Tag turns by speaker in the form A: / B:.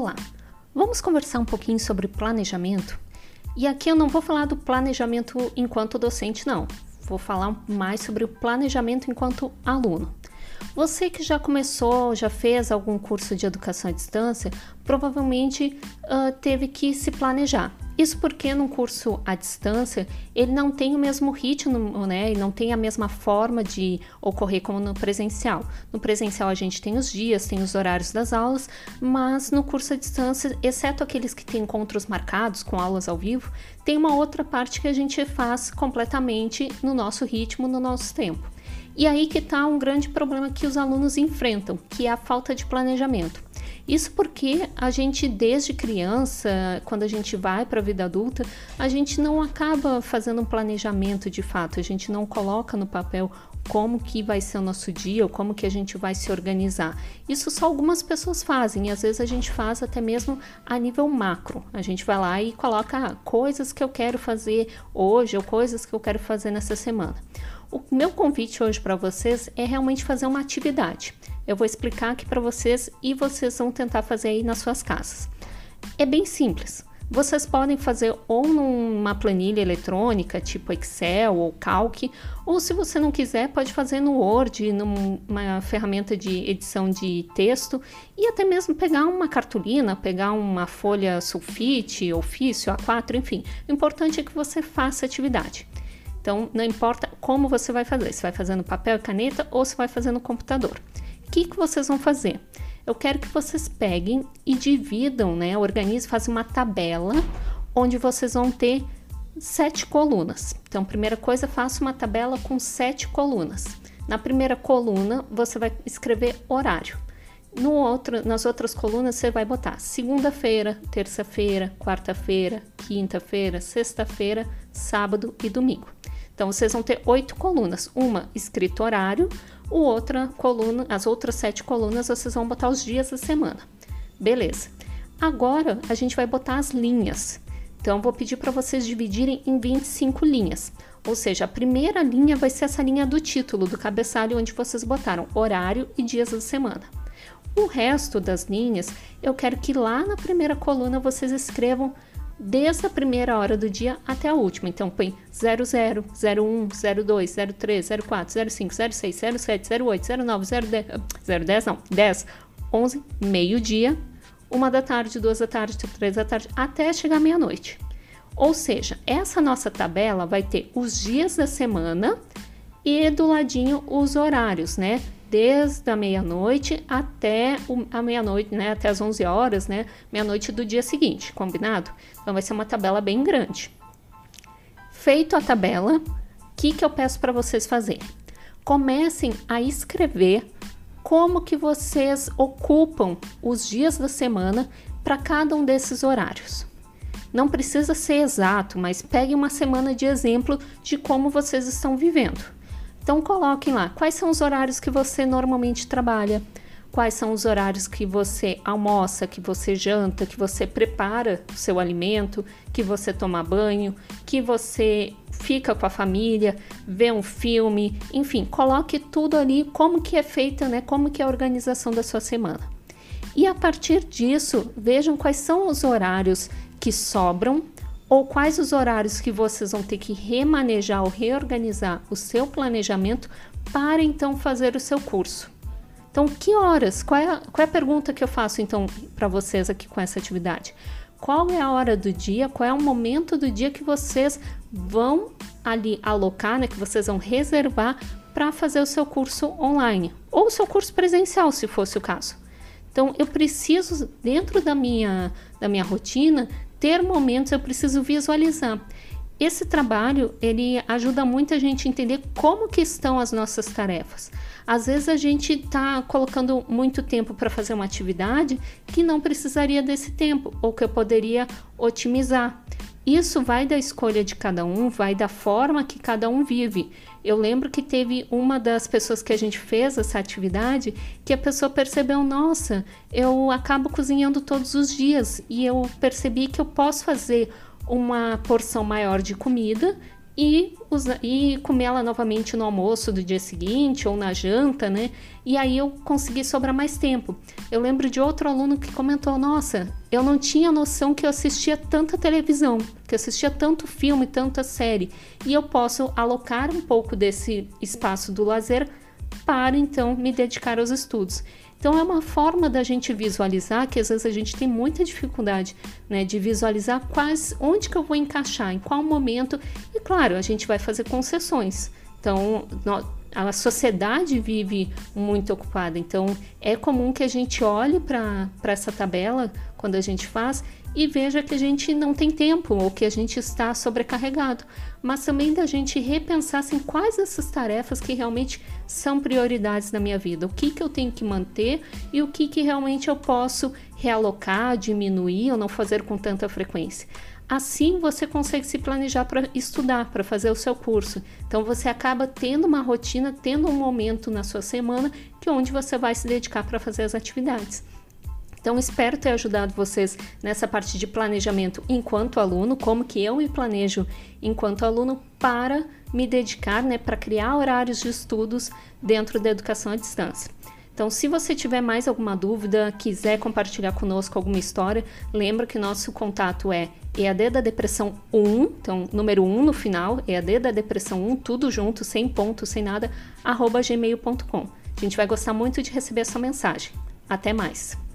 A: Olá, vamos conversar um pouquinho sobre planejamento? E aqui eu não vou falar do planejamento enquanto docente, não. Vou falar mais sobre o planejamento enquanto aluno. Você que já começou, já fez algum curso de educação à distância, provavelmente uh, teve que se planejar. Isso porque num curso à distância ele não tem o mesmo ritmo, né? E não tem a mesma forma de ocorrer como no presencial. No presencial a gente tem os dias, tem os horários das aulas, mas no curso à distância, exceto aqueles que têm encontros marcados com aulas ao vivo, tem uma outra parte que a gente faz completamente no nosso ritmo, no nosso tempo. E aí que está um grande problema que os alunos enfrentam, que é a falta de planejamento. Isso porque a gente, desde criança, quando a gente vai para a vida adulta, a gente não acaba fazendo um planejamento de fato, a gente não coloca no papel como que vai ser o nosso dia ou como que a gente vai se organizar. Isso só algumas pessoas fazem e às vezes a gente faz até mesmo a nível macro. A gente vai lá e coloca ah, coisas que eu quero fazer hoje ou coisas que eu quero fazer nessa semana. O meu convite hoje para vocês é realmente fazer uma atividade. Eu vou explicar aqui para vocês e vocês vão tentar fazer aí nas suas casas. É bem simples. Vocês podem fazer ou numa planilha eletrônica, tipo Excel ou Calc, ou se você não quiser, pode fazer no Word, numa ferramenta de edição de texto, e até mesmo pegar uma cartolina, pegar uma folha sulfite, ofício, A4, enfim. O importante é que você faça atividade. Então, não importa como você vai fazer, se vai fazer no papel e caneta ou se vai fazer no computador. Que, que vocês vão fazer? Eu quero que vocês peguem e dividam, né? Organizem, façam uma tabela onde vocês vão ter sete colunas. Então, primeira coisa, faça uma tabela com sete colunas. Na primeira coluna, você vai escrever horário. No outro, nas outras colunas, você vai botar segunda-feira, terça-feira, quarta-feira, quinta-feira, sexta-feira, sábado e domingo. Então vocês vão ter oito colunas, uma escrito horário, o outra coluna, as outras sete colunas vocês vão botar os dias da semana. Beleza. Agora a gente vai botar as linhas. Então vou pedir para vocês dividirem em 25 linhas. Ou seja, a primeira linha vai ser essa linha do título, do cabeçalho, onde vocês botaram horário e dias da semana. O resto das linhas, eu quero que lá na primeira coluna vocês escrevam desde a primeira hora do dia até a última. Então, põe 00, 01, 02, 03, 04, 05, 06, 07, 08, 09, 010, 010 não, 10, 11, meio-dia, uma da tarde, duas da tarde, três da tarde, até chegar meia-noite. Ou seja, essa nossa tabela vai ter os dias da semana e do ladinho os horários, né? Desde a meia-noite até a meia-noite, né, até as 11 horas, né, meia-noite do dia seguinte, combinado? Então vai ser uma tabela bem grande. Feito a tabela, o que, que eu peço para vocês fazerem? Comecem a escrever como que vocês ocupam os dias da semana para cada um desses horários. Não precisa ser exato, mas pegue uma semana de exemplo de como vocês estão vivendo. Então coloquem lá quais são os horários que você normalmente trabalha, quais são os horários que você almoça, que você janta, que você prepara o seu alimento, que você toma banho, que você fica com a família, vê um filme, enfim, coloque tudo ali como que é feita, né? Como que é a organização da sua semana. E a partir disso, vejam quais são os horários que sobram ou quais os horários que vocês vão ter que remanejar ou reorganizar o seu planejamento para então fazer o seu curso. Então, que horas? Qual é a, qual é a pergunta que eu faço então para vocês aqui com essa atividade? Qual é a hora do dia? Qual é o momento do dia que vocês vão ali alocar, né? Que vocês vão reservar para fazer o seu curso online ou o seu curso presencial, se fosse o caso. Então, eu preciso dentro da minha da minha rotina ter momentos, eu preciso visualizar. Esse trabalho, ele ajuda muito a gente entender como que estão as nossas tarefas. Às vezes a gente está colocando muito tempo para fazer uma atividade que não precisaria desse tempo ou que eu poderia otimizar. Isso vai da escolha de cada um, vai da forma que cada um vive. Eu lembro que teve uma das pessoas que a gente fez essa atividade que a pessoa percebeu: nossa, eu acabo cozinhando todos os dias e eu percebi que eu posso fazer uma porção maior de comida e, e comer ela novamente no almoço do dia seguinte ou na janta, né? E aí eu consegui sobrar mais tempo. Eu lembro de outro aluno que comentou: Nossa, eu não tinha noção que eu assistia tanta televisão, que eu assistia tanto filme, tanta série, e eu posso alocar um pouco desse espaço do lazer para então me dedicar aos estudos. Então é uma forma da gente visualizar que às vezes a gente tem muita dificuldade, né, de visualizar quais, onde que eu vou encaixar, em qual momento. E claro, a gente vai fazer concessões. Então, a sociedade vive muito ocupada, então é comum que a gente olhe para essa tabela quando a gente faz e veja que a gente não tem tempo ou que a gente está sobrecarregado, mas também da gente repensar assim, quais essas tarefas que realmente são prioridades na minha vida, o que, que eu tenho que manter e o que, que realmente eu posso realocar, diminuir ou não fazer com tanta frequência. Assim você consegue se planejar para estudar, para fazer o seu curso. Então você acaba tendo uma rotina, tendo um momento na sua semana que é onde você vai se dedicar para fazer as atividades. Então espero ter ajudado vocês nessa parte de planejamento enquanto aluno, como que eu me planejo enquanto aluno para me dedicar, né, para criar horários de estudos dentro da educação à distância. Então, se você tiver mais alguma dúvida, quiser compartilhar conosco alguma história, lembra que nosso contato é EAD da Depressão 1, então número 1 no final, EAD da Depressão 1, tudo junto, sem ponto, sem nada, arroba gmail.com. A gente vai gostar muito de receber a sua mensagem. Até mais!